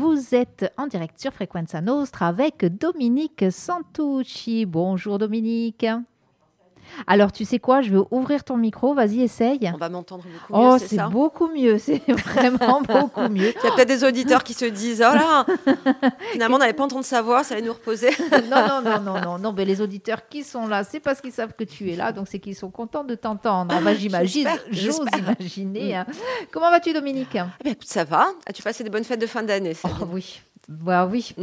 Vous êtes en direct sur Frequenza Nostra avec Dominique Santucci. Bonjour Dominique. Alors, tu sais quoi Je vais ouvrir ton micro. Vas-y, essaye. On va m'entendre beaucoup mieux. Oh, c'est beaucoup mieux. C'est vraiment beaucoup mieux. Il y a peut-être des auditeurs qui se disent Oh là Finalement, on n'avait pas entendu sa voix, ça allait nous reposer. non, non, non, non, non, non. Mais les auditeurs qui sont là, c'est parce qu'ils savent que tu es là. Donc, c'est qu'ils sont contents de t'entendre. Enfin, J'imagine, j'ose imaginer. Hein. Comment vas-tu, Dominique? Eh écoute, ça va. As-tu passé des bonnes fêtes de fin d'année Oh, oui. Bah oui.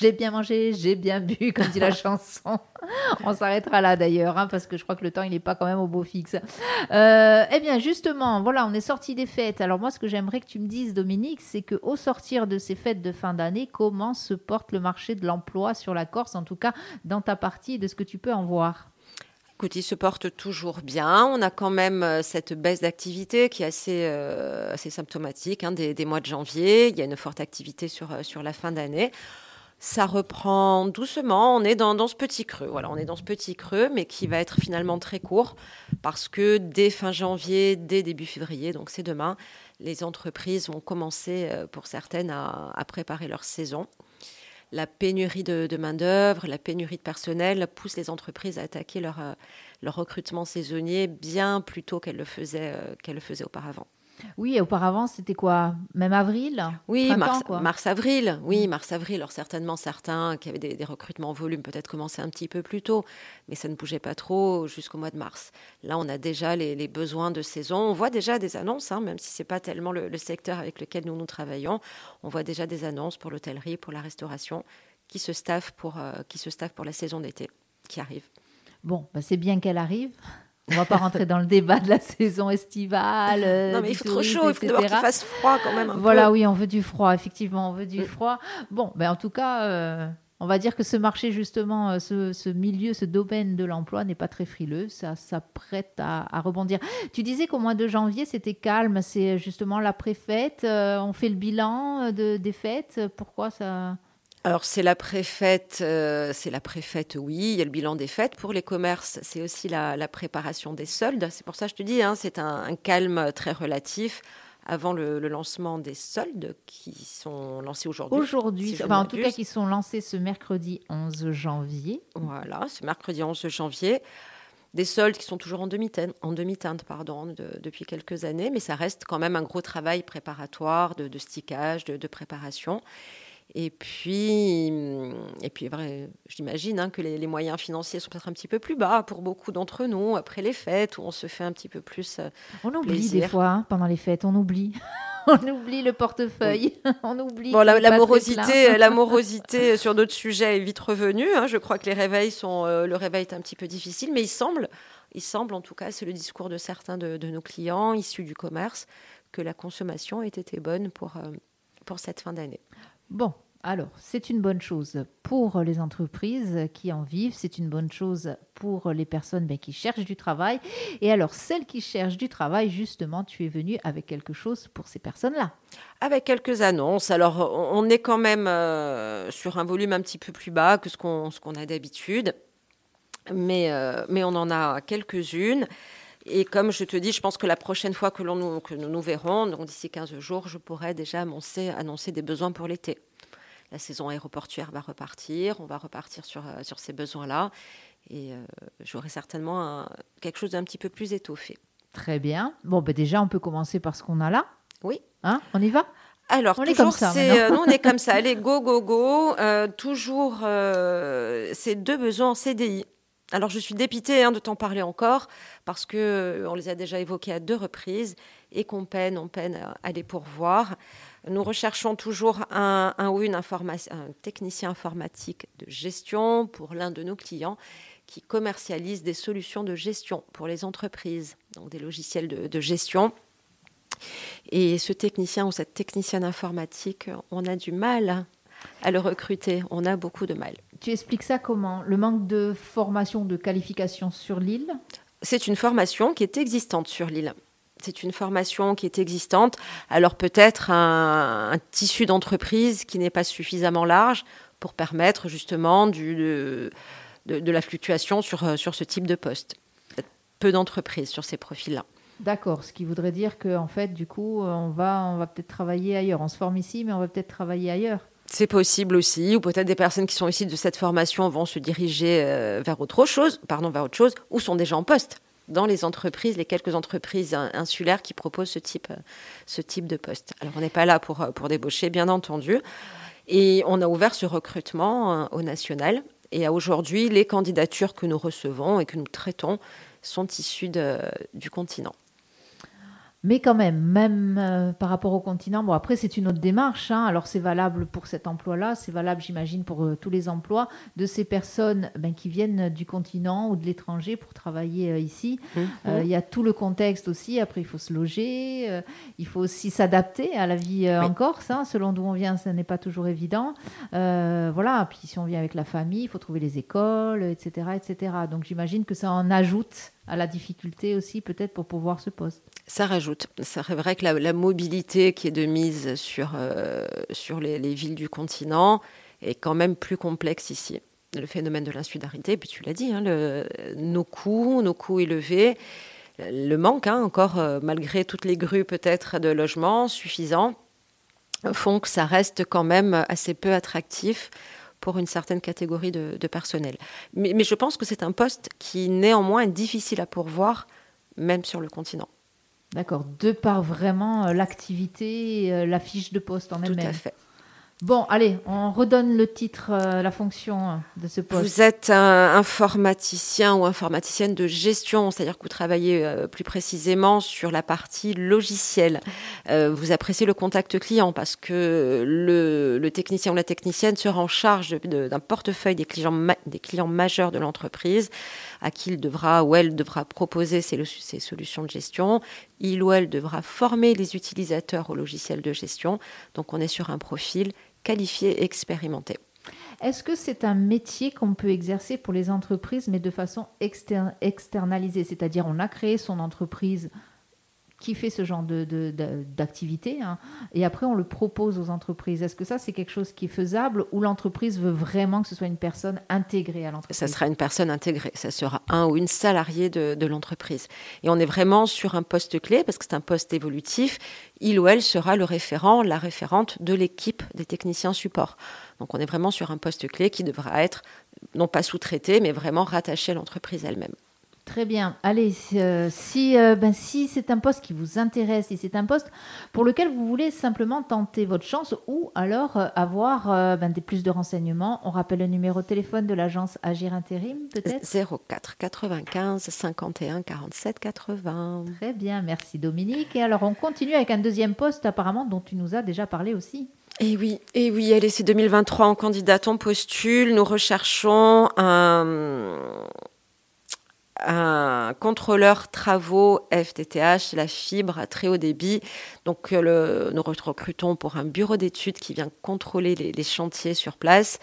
J'ai bien mangé, j'ai bien bu, comme dit la chanson. On s'arrêtera là d'ailleurs, hein, parce que je crois que le temps, il n'est pas quand même au beau fixe. Euh, eh bien, justement, voilà, on est sorti des fêtes. Alors moi, ce que j'aimerais que tu me dises, Dominique, c'est qu'au sortir de ces fêtes de fin d'année, comment se porte le marché de l'emploi sur la Corse, en tout cas dans ta partie, de ce que tu peux en voir? Écoute, il se porte toujours bien. On a quand même euh, cette baisse d'activité qui est assez, euh, assez symptomatique hein, des, des, mois de janvier. Il y a une forte activité sur, sur la fin d'année ça reprend doucement. On est dans, ce petit creux. Voilà, on est dans ce petit creux, mais qui va être finalement très court parce que dès fin janvier, dès début février, donc c'est demain, les entreprises vont commencer, euh, pour certaines, à, préparer leur saison. La pénurie de, main-d'œuvre, la pénurie de personnel pousse les entreprises à attaquer leur, euh, leur recrutement saisonnier bien plus tôt qu'elles le euh, qu'elles le faisaient auparavant. Oui, auparavant, c'était quoi? Même avril? Oui, mars-avril. oui, mm. mars-avril. Alors certainement, certains qui avaient des, recrutements en volume peut-être commençaient un petit peu plus tôt, mais ça ne bougeait pas trop jusqu'au mois de mars. Là, on a déjà les, besoins de saison. On voit déjà des annonces, hein, même si ce n'est pas tellement le, secteur avec lequel nous nous travaillons. On voit déjà des annonces pour l'hôtellerie, pour la restauration, qui se staffent pour, euh, qui se pour la saison d'été qui arrive. Bon, bah, c'est bien qu'elle arrive. On va pas rentrer dans le débat de la saison estivale. Euh, non, mais il faut trop chaud, il faut qu'il fasse froid quand même. voilà, oui, on veut du froid, effectivement, on veut du mm. froid. Bon, ben en tout cas, euh, on va dire que ce marché, justement, euh, ce, milieu, ce domaine de l'emploi n'est pas très frileux. Ça, ça prête à, rebondir. Tu disais qu'au mois de janvier, c'était calme. C'est justement la préfète. on fait le bilan de, des fêtes. Pourquoi ça alors c'est la préfète, euh, c'est la préfète, oui, il y a le bilan des fêtes. Pour les commerces, c'est aussi la, préparation des soldes. C'est pour ça que je te dis, hein, c'est un, calme très relatif avant le, lancement des soldes qui sont lancés aujourd'hui. Aujourd'hui, en tout cas qui sont lancés ce mercredi 11 janvier. Voilà, ce mercredi 11 janvier. Des soldes qui sont toujours en demi-teinte, en demi-teinte pardon, depuis quelques années, mais ça reste quand même un gros travail préparatoire, de, de stickage, de, de préparation. Et puis, hum, et puis j'imagine hein, que les, moyens financiers sont peut-être un petit peu plus bas pour beaucoup d'entre nous après les fêtes où on se fait un petit peu plus. Euh, on oublie des fois hein, pendant les fêtes, on oublie. on oublie le portefeuille, on oublie. Bon, la, morosité, la morosité sur d'autres sujets est vite revenue. Hein. Je crois que les réveils sont, euh, le réveil est un petit peu difficile, mais il semble, il semble en tout cas, c'est le discours de certains de, nos clients issus du commerce, que la consommation ait été bonne pour, euh, pour cette fin d'année. Bon, alors, c'est une bonne chose pour les entreprises qui en vivent, c'est une bonne chose pour les personnes ben, qui cherchent du travail. Et alors, celles qui cherchent du travail, justement, tu es venu avec quelque chose pour ces personnes-là. Avec quelques annonces. Alors, on est quand même euh, sur un volume un petit peu plus bas que ce qu'on a d'habitude, mais, euh, mais on en a quelques-unes. Et comme je te dis, je pense que la prochaine fois que, nous, que nous nous verrons, donc d'ici 15 jours, je pourrai déjà annoncer, annoncer des besoins pour l'été. La saison aéroportuaire va repartir, on va repartir sur, euh, sur ces besoins-là. Et euh, j'aurai certainement quelque chose d'un petit peu plus étoffé. Très bien. Bon, ben déjà, on peut commencer par ce qu'on a là. Oui. Hein on y va? Alors, on toujours, est comme ça. Euh, nous, on est comme ça. Allez, go, go, go. toujours ces deux besoins en CDI. Alors je suis dépitée hein, de t'en parler encore parce que euh, on les a déjà évoqués à deux reprises et qu'on peine, à les pourvoir. Nous recherchons toujours un, ou une un technicien informatique de gestion pour l'un de nos clients qui commercialise des solutions de gestion pour les entreprises, donc des logiciels de gestion. Et ce technicien ou cette technicienne informatique, on a du mal à le recruter, on a beaucoup de mal. Tu expliques ça comment? Le manque de formation, de qualification sur l'île? C'est une formation qui est existante sur l'île. C'est une formation qui est existante. Alors peut-être un, tissu d'entreprise qui n'est pas suffisamment large pour permettre justement du, de, de, la fluctuation sur, sur ce type de poste. Peu d'entreprises sur ces profils-là. D'accord, ce qui voudrait dire qu'en en fait, du coup, on va, on va peut-être travailler ailleurs. On se forme ici, mais on va peut-être travailler ailleurs. C'est possible aussi, ou peut-être des personnes qui sont ici de cette formation vont se diriger euh, vers autre chose, pardon, vers autre chose, ou sont déjà en poste dans les entreprises, les quelques entreprises insulaires qui proposent ce type, ce type de poste. Alors on n'est pas là pour, pour débaucher, bien entendu. Et on a ouvert ce recrutement euh, au national. Et aujourd'hui, les candidatures que nous recevons et que nous traitons sont issues du continent. Mais quand même, même euh, par rapport au continent, bon après c'est une autre démarche, hein. alors c'est valable pour cet emploi-là, c'est valable j'imagine pour euh, tous les emplois de ces personnes ben, qui viennent du continent ou de l'étranger pour travailler euh, ici. Mmh. Il y a tout le contexte aussi, après il faut se loger, il faut aussi s'adapter à la vie en Corse, hein. selon d'où on vient, ce n'est pas toujours évident. voilà, puis si on vient avec la famille, il faut trouver les écoles, etc. etc. Donc j'imagine que ça en ajoute à la difficulté aussi peut-être pour pouvoir ce poste. Ça rajoute. C'est vrai que la, mobilité qui est de mise sur, euh, sur les, villes du continent est quand même plus complexe ici. Le phénomène de l'insularité, puis tu l'as dit, hein, nos coûts, nos coûts élevés, le manque hein, encore, euh, malgré toutes les grues peut-être de logements suffisants, font que ça reste quand même assez peu attractif pour une certaine catégorie de, personnel. Mais, je pense que c'est un poste qui néanmoins est difficile à pourvoir, même sur le continent. D'accord, de par vraiment euh, l'activité, euh, la fiche de poste en elle-même. Tout à fait. Bon, allez, on redonne le titre, euh, la fonction de ce poste. Vous êtes un informaticien ou informaticienne de gestion, c'est-à-dire que vous travaillez euh, plus précisément sur la partie logicielle. Euh, vous appréciez le contact client parce que le, technicien ou la technicienne sera en charge d'un portefeuille des clients, des clients majeurs de l'entreprise à qui il devra ou elle devra proposer ses, ses solutions de gestion. Il ou elle devra former les utilisateurs au logiciel de gestion. Donc on est sur un profil qualifiés et. Est-ce que c'est un métier qu'on peut exercer pour les entreprises, mais de façon externalisée? C'est-à-dire, on a créé son entreprise qui fait ce genre d'activité, de, hein. et après on le propose aux entreprises. Est-ce que ça c'est quelque chose qui est faisable ou l'entreprise veut vraiment que ce soit une personne intégrée à l'entreprise? Ça sera une personne intégrée, ça sera un ou une salariée de, de l'entreprise. Et on est vraiment sur un poste clé parce que c'est un poste évolutif. Il ou elle sera le référent, la référente de l'équipe des techniciens support. Donc on est vraiment sur un poste clé qui devra être non pas sous-traité, mais vraiment rattaché à l'entreprise elle-même. Très bien. Allez, euh, si, euh, ben, si c'est un poste qui vous intéresse, si c'est un poste pour lequel vous voulez simplement tenter votre chance ou alors euh, avoir ben, des plus de renseignements, on rappelle le numéro de téléphone de l'agence Agir Intérim, peut-être? 04 95 51 47 80. Très bien, merci Dominique. Et alors, on continue avec un deuxième poste apparemment dont tu nous as déjà parlé aussi. Et oui, et oui, allez, c'est 2023 en candidat, on postule. Nous recherchons un un contrôleur travaux FTTH, la fibre à très haut débit. Donc euh, nous recrutons pour un bureau d'études qui vient contrôler les, chantiers sur place.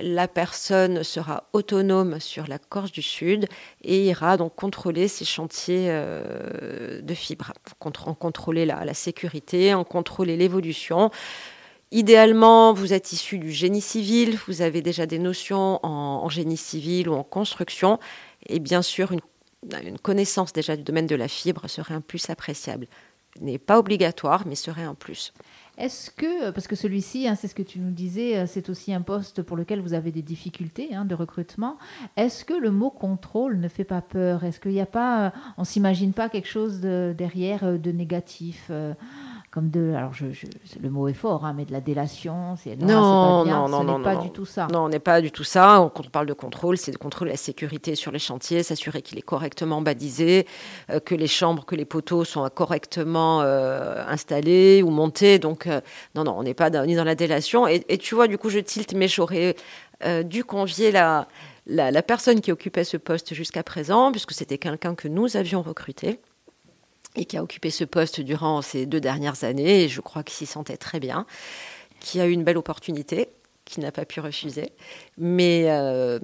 La personne sera autonome sur la Corse du Sud et ira donc contrôler ces chantiers euh, de fibre, en contrôler la, sécurité, en contrôler l'évolution. Idéalement, vous êtes issu du génie civil, vous avez déjà des notions en génie civil ou en construction, et bien sûr, une, connaissance déjà du domaine de la fibre serait un plus appréciable. N'est pas obligatoire, mais serait un plus. Est-ce que, parce que celui-ci, hein, c'est ce que tu nous disais, euh, c'est aussi un poste pour lequel vous avez des difficultés hein, de recrutement. Est-ce que le mot contrôle ne fait pas peur? Est-ce qu'il n'y a pas, euh, on s'imagine pas quelque chose derrière euh, de négatif comme de, alors je, le mot est fort, hein, mais de la délation, c'est non, non, non, non, n'est pas du tout ça. Non, on n'est pas du tout ça. Quand on parle de contrôle, c'est de contrôler la sécurité sur les chantiers, s'assurer qu'il est correctement balisé, euh, que les chambres, que les poteaux sont correctement euh, installés ou montés. Donc, euh, non, non, on n'est pas ni dans la délation. Et, tu vois, du coup, je tilte, mais j'aurais dû convier la, la, la personne qui occupait ce poste jusqu'à présent, puisque c'était quelqu'un que nous avions recruté et qui a occupé ce poste durant ces deux dernières années, et je crois qu'il s'y sentait très bien, qui a eu une belle opportunité, qui n'a pas pu refuser. Mais euh,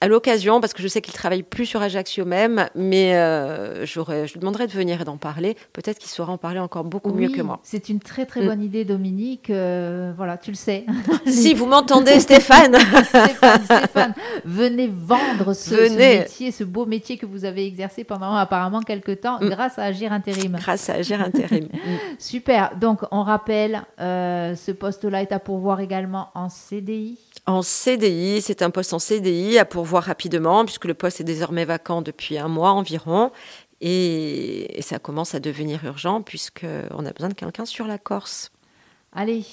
à l'occasion, parce que je sais qu'il travaille plus sur Ajaccio même, mais euh, je lui demanderai de venir et d'en parler. Peut-être qu'il saura en parler encore beaucoup mieux que moi. C'est une très très mm. bonne idée, Dominique. Euh, voilà, tu le sais. si vous m'entendez, Stéphane. Stéphane, venez vendre ce, métier, ce beau métier que vous avez exercé pendant apparemment quelques temps mm. grâce à Agir Intérim. Grâce à Agir Intérim. Super. Donc, on rappelle, euh, ce poste-là est à pourvoir également en CDI en CDI, c'est un poste en CDI à pourvoir rapidement, puisque le poste est désormais vacant depuis un mois environ. Et, ça commence à devenir urgent, puisqu'on a besoin de quelqu'un sur la Corse. Allez,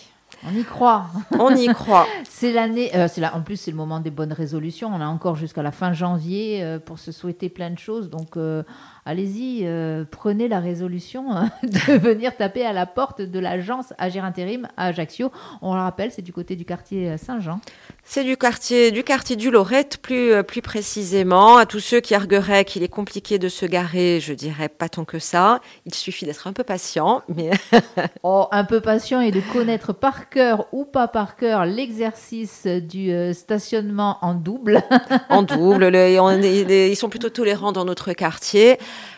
on y croit. On y croit. c'est l'année. Euh, c'est là. En plus, c'est le moment des bonnes résolutions. On a encore jusqu'à la fin janvier euh, pour se souhaiter plein de choses. Donc, euh, allez-y, euh, prenez la résolution hein, de venir taper à la porte de l'agence Agir Intérim à Ajaccio. On le rappelle, c'est du côté du quartier Saint-Jean. C'est du quartier du quartier du Lorette, plus euh, plus précisément. À tous ceux qui argueraient qu'il est compliqué de se garer, je dirais pas tant que ça. Il suffit d'être un peu patient, mais oh, un peu patient et de connaître par cœur ou pas par cœur l'exercice du euh, stationnement en double. en double, ils sont plutôt tolérants dans notre quartier.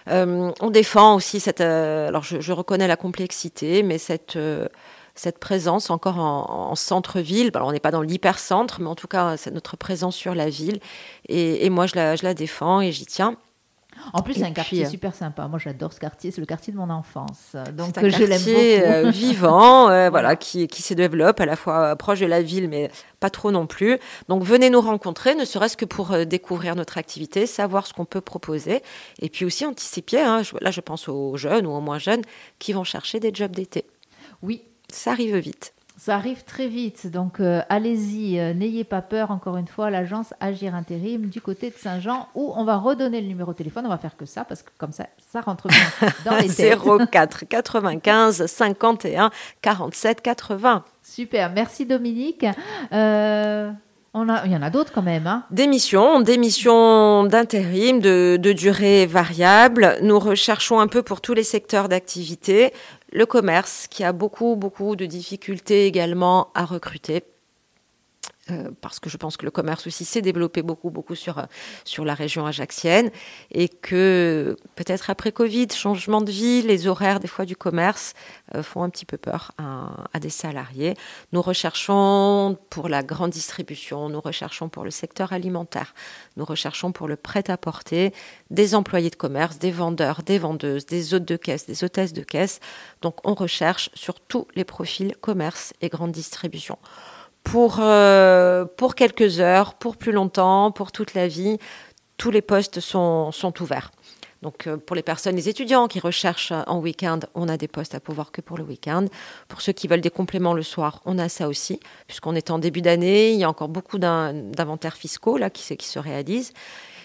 Euh, on défend aussi cette. Euh, alors, je, reconnais la complexité, mais cette euh, cette présence encore en, centre-ville. On n'est pas dans l'hypercentre, mais en tout cas, c'est notre présence sur la ville. Et, moi, je la, défends et j'y tiens. En plus, c'est un quartier euh, super sympa. Moi, j'adore ce quartier. C'est le quartier de mon enfance. Donc, un je l'aime beaucoup. Euh, vivant, euh, voilà, qui, qui se développe à la fois proche de la ville, mais pas trop non plus. Donc, venez nous rencontrer, ne serait-ce que pour découvrir notre activité, savoir ce qu'on peut proposer, et puis aussi anticiper. Hein, là, je pense aux jeunes ou aux moins jeunes qui vont chercher des jobs d'été. Oui, ça arrive vite. Ça arrive très vite, donc euh, allez-y, euh, n'ayez pas peur, encore une fois, l'agence Agir Intérim du côté de Saint-Jean, où on va redonner le numéro de téléphone, on va faire que ça, parce que comme ça, ça rentre bien dans les têtes. 04 95 51 47 80. Super, merci Dominique. Euh, on a, il y en a d'autres quand même. Hein. Des missions, des missions d'intérim, de, de, durée variable. Nous recherchons un peu pour tous les secteurs d'activité le commerce qui a beaucoup, beaucoup de difficultés également à recruter. Euh, parce que je pense que le commerce aussi s'est développé beaucoup, beaucoup sur, sur la région ajaxienne et que peut-être après Covid, changement de vie, les horaires des fois du commerce euh, font un petit peu peur à, des salariés. Nous recherchons pour la grande distribution, nous recherchons pour le secteur alimentaire, nous recherchons pour le prêt-à-porter des employés de commerce, des vendeurs, des vendeuses, des hôtes de caisse, des hôtesses de caisse. Donc on recherche sur tous les profils commerce et grande distribution pour, euh, pour quelques heures, pour plus longtemps, pour toute la vie. Tous les postes sont, sont ouverts. Donc euh, pour les personnes, les étudiants qui recherchent en week-end, on a des postes à pouvoir que pour le week-end. Pour ceux qui veulent des compléments le soir, on a ça aussi, puisqu'on est en début d'année, il y a encore beaucoup d'inventaires fiscaux là qui, qui se réalisent.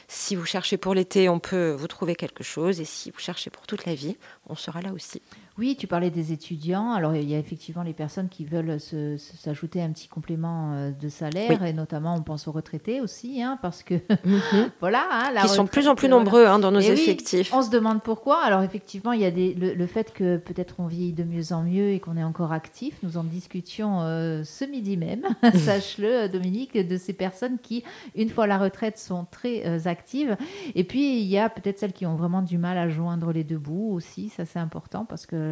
Si vous cherchez pour l'été, on peut vous trouver quelque chose, et si vous cherchez pour toute la vie, on sera là aussi. Oui, tu parlais des étudiants. Alors, il y a effectivement les personnes qui veulent s'ajouter un petit complément euh, de salaire, et notamment, on pense aux retraités aussi, hein, parce que, mhm. voilà. Hein, la Qui sont de plus en plus nombreux hein, dans nos effectifs. on se demande pourquoi. Alors, effectivement, il y a des, le, fait que peut-être on vieillit de mieux en mieux et qu'on est encore actif. Nous en discutions euh, ce midi même, sache-le, Dominique, de ces personnes qui, une fois la retraite, sont très euh, actives. Et puis, il y a peut-être celles qui ont vraiment du mal à joindre les deux bouts aussi. Ça, c'est important parce que euh,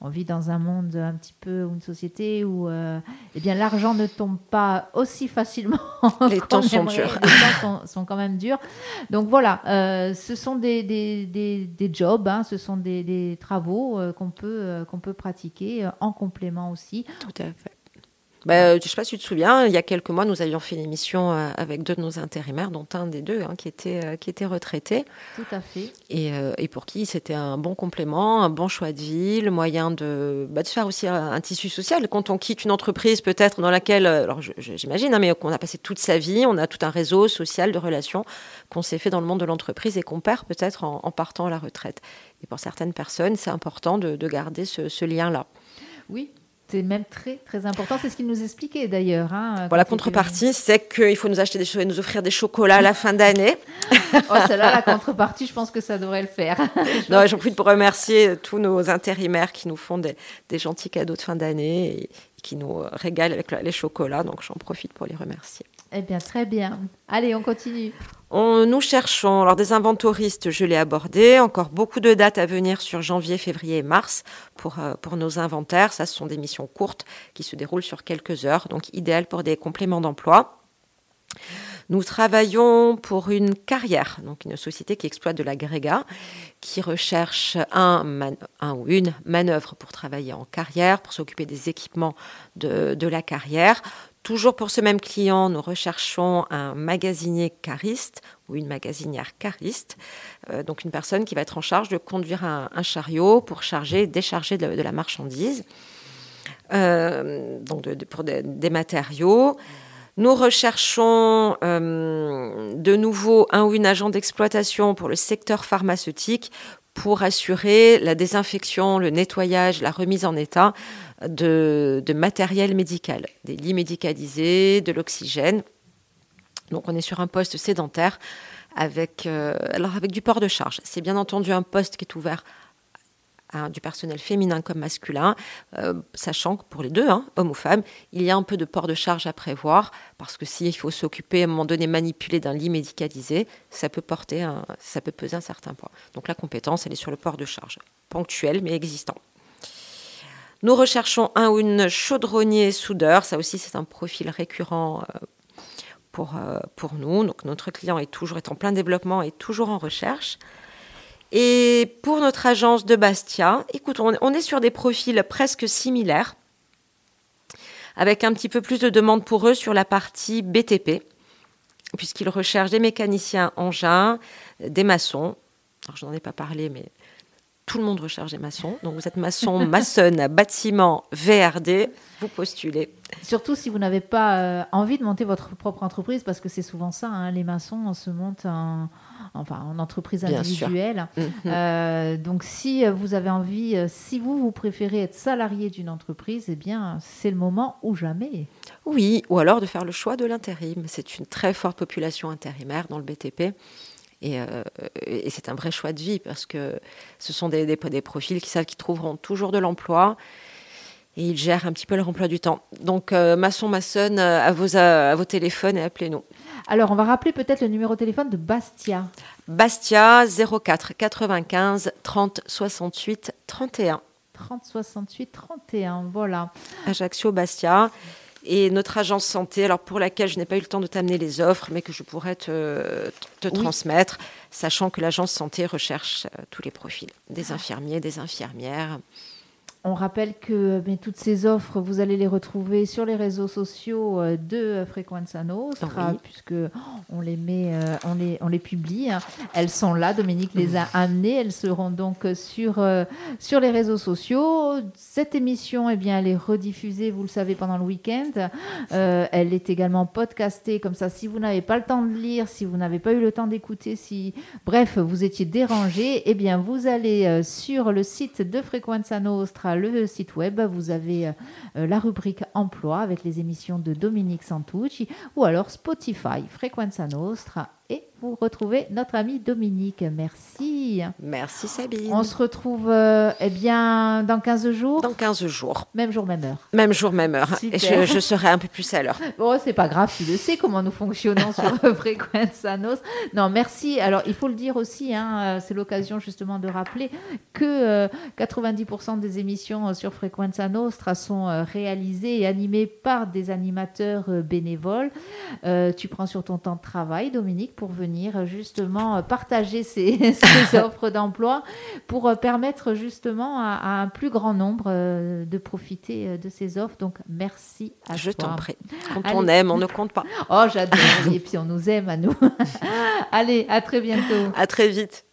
on vit dans un monde un petit peu, une société où euh, eh bien, l'argent ne tombe pas aussi facilement. Les temps sont durs. Les temps sont, quand même durs. Donc voilà, euh, ce sont des, des, jobs, hein, ce sont des, travaux qu'on peut, qu'on peut pratiquer en complément aussi. Tout à fait. Bah, je ne sais pas si tu te souviens, il y a quelques mois, nous avions fait une émission euh, avec deux de nos intérimaires, dont un des deux hein, qui, était, euh, qui était retraité. Tout à fait. Et, euh, et pour qui c'était un bon complément, un bon choix de vie, le moyen de, bah, de faire aussi un, tissu social. Quand on quitte une entreprise peut-être dans laquelle, alors j'imagine, hein, mais qu'on a passé toute sa vie, on a tout un réseau social de relations qu'on s'est fait dans le monde de l'entreprise et qu'on perd peut-être en, partant à la retraite. Et pour certaines personnes, c'est important de, de garder ce, ce lien-là. Oui, c'est même très très important. C'est ce qu'il nous expliquait d'ailleurs. Hein, la contrepartie, c'est qu'il faut nous acheter des choses et nous offrir des chocolats à la fin d'année. oh, celle-là, la contrepartie, je pense que ça devrait le faire. non, j'en profite pour remercier tous nos intérimaires qui nous font des, des gentils cadeaux de fin d'année et qui nous régalent avec les chocolats. Donc j'en profite pour les remercier. Eh bien, très bien. Allez, on continue. On, nous cherchons, alors des inventoristes, je l'ai abordé, encore beaucoup de dates à venir sur janvier, février et mars pour, euh, pour nos inventaires. Ça, ce sont des missions courtes qui se déroulent sur quelques heures, donc idéal pour des compléments d'emploi. Nous travaillons pour une carrière, donc une société qui exploite de l'agrégat, qui recherche un, un, ou une manœuvre pour travailler en carrière, pour s'occuper des équipements de la carrière. Toujours pour ce même client, nous recherchons un magasinier cariste ou une magasinière cariste, euh, donc une personne qui va être en charge de conduire un, chariot pour charger, décharger de, la marchandise, euh, donc pour des, des matériaux. Nous recherchons euh, de nouveau un ou une agent d'exploitation pour le secteur pharmaceutique pour assurer la désinfection, le nettoyage, la remise en état de, de matériel médical, des lits médicalisés, de l'oxygène. Donc on est sur un poste sédentaire avec, euh, avec du port de charge. C'est bien entendu un poste qui est ouvert Du personnel féminin comme masculin, euh, sachant que pour les deux, hein, hommes ou femmes, il y a un peu de port de charge à prévoir, parce que s'il faut s'occuper à un moment donné, manipuler d'un lit médicalisé, ça peut, porter un, ça peut peser un certain poids. Donc la compétence, elle est sur le port de charge, ponctuel mais existant. Nous recherchons un ou une chaudronnier soudeur, ça aussi c'est un profil récurrent euh, pour, euh, pour nous. Donc notre client est toujours est en plein développement et toujours en recherche. Et pour notre agence de Bastia, écoute, on, on, est sur des profils presque similaires, avec un petit peu plus de demandes pour eux sur la partie BTP, puisqu'ils recherchent des mécaniciens engins, des maçons. Alors, je n'en ai pas parlé, mais tout le monde recherche des maçons. Donc, vous êtes maçon, maçonne, bâtiment, VRD, vous postulez. Surtout si vous n'avez pas euh, envie de monter votre propre entreprise, parce que c'est souvent ça, hein, les maçons, on se monte un enfin en entreprise individuelle. Mmh. Euh, donc si vous avez envie, euh, si vous, vous préférez être salarié d'une entreprise, eh bien c'est le moment ou jamais. Oui, ou alors de faire le choix de l'intérim. C'est une très forte population intérimaire dans le BTP. Et, euh, et c'est un vrai choix de vie parce que ce sont des, des, des profils qui savent qu'ils trouveront toujours de l'emploi et ils gèrent un petit peu leur emploi du temps. Donc, euh, maçon, maçonne, à vos, à, à vos téléphones et appelez-nous. Alors, on va rappeler peut-être le numéro de téléphone de Bastia. Bastia 04 95 30 68 31. 30 68 31, voilà. Ajaccio Bastia. Et notre agence santé, alors pour laquelle je n'ai pas eu le temps de t'amener les offres, mais que je pourrais te, te oui. transmettre, sachant que l'agence santé recherche euh, tous les profils, des infirmiers, des infirmières. On rappelle que mais, toutes ces offres, vous allez les retrouver sur les réseaux sociaux euh, de Frequenza Nostra, oui. puisque on les met, euh, on les, on les publie. Elles sont là, Dominique les a amenées. Elles seront donc sur, euh, sur les réseaux sociaux. Cette émission, eh bien, elle est rediffusée, vous le savez, pendant le week-end. Euh, elle est également podcastée, comme ça, si vous n'avez pas le temps de lire, si vous n'avez pas eu le temps d'écouter, si, bref, vous étiez dérangé, eh bien, vous allez sur le site de Frequenza Nostra le site web, vous avez euh, la rubrique emploi avec les émissions de Dominique Santucci ou alors Spotify, Frequenza Nostra et vous retrouvez notre ami Dominique. Merci. Merci Sabine. On se retrouve euh, eh bien dans 15 jours. Dans 15 jours. Même jour, même heure. Même jour, même heure. Super. Et je, je, serai un peu plus à l'heure. Bon, c'est pas grave, tu le sais comment nous fonctionnons sur Frequenza Nostra. Non, merci. Alors, il faut le dire aussi, hein, c'est l'occasion justement de rappeler que euh, 90% des émissions sur Frequenza Nostra sont euh, réalisées et animées par des animateurs euh, bénévoles. Euh, tu prends sur ton temps de travail, Dominique, pour venir justement partager ces, ces offres d'emploi pour permettre justement à, à, un plus grand nombre euh, de profiter de ces offres. Donc, merci à Je toi. t'en prie. Quand Allez. on aime, on ne compte pas. Oh, j'adore. Et puis, on nous aime à nous. Allez, à très bientôt. À très vite.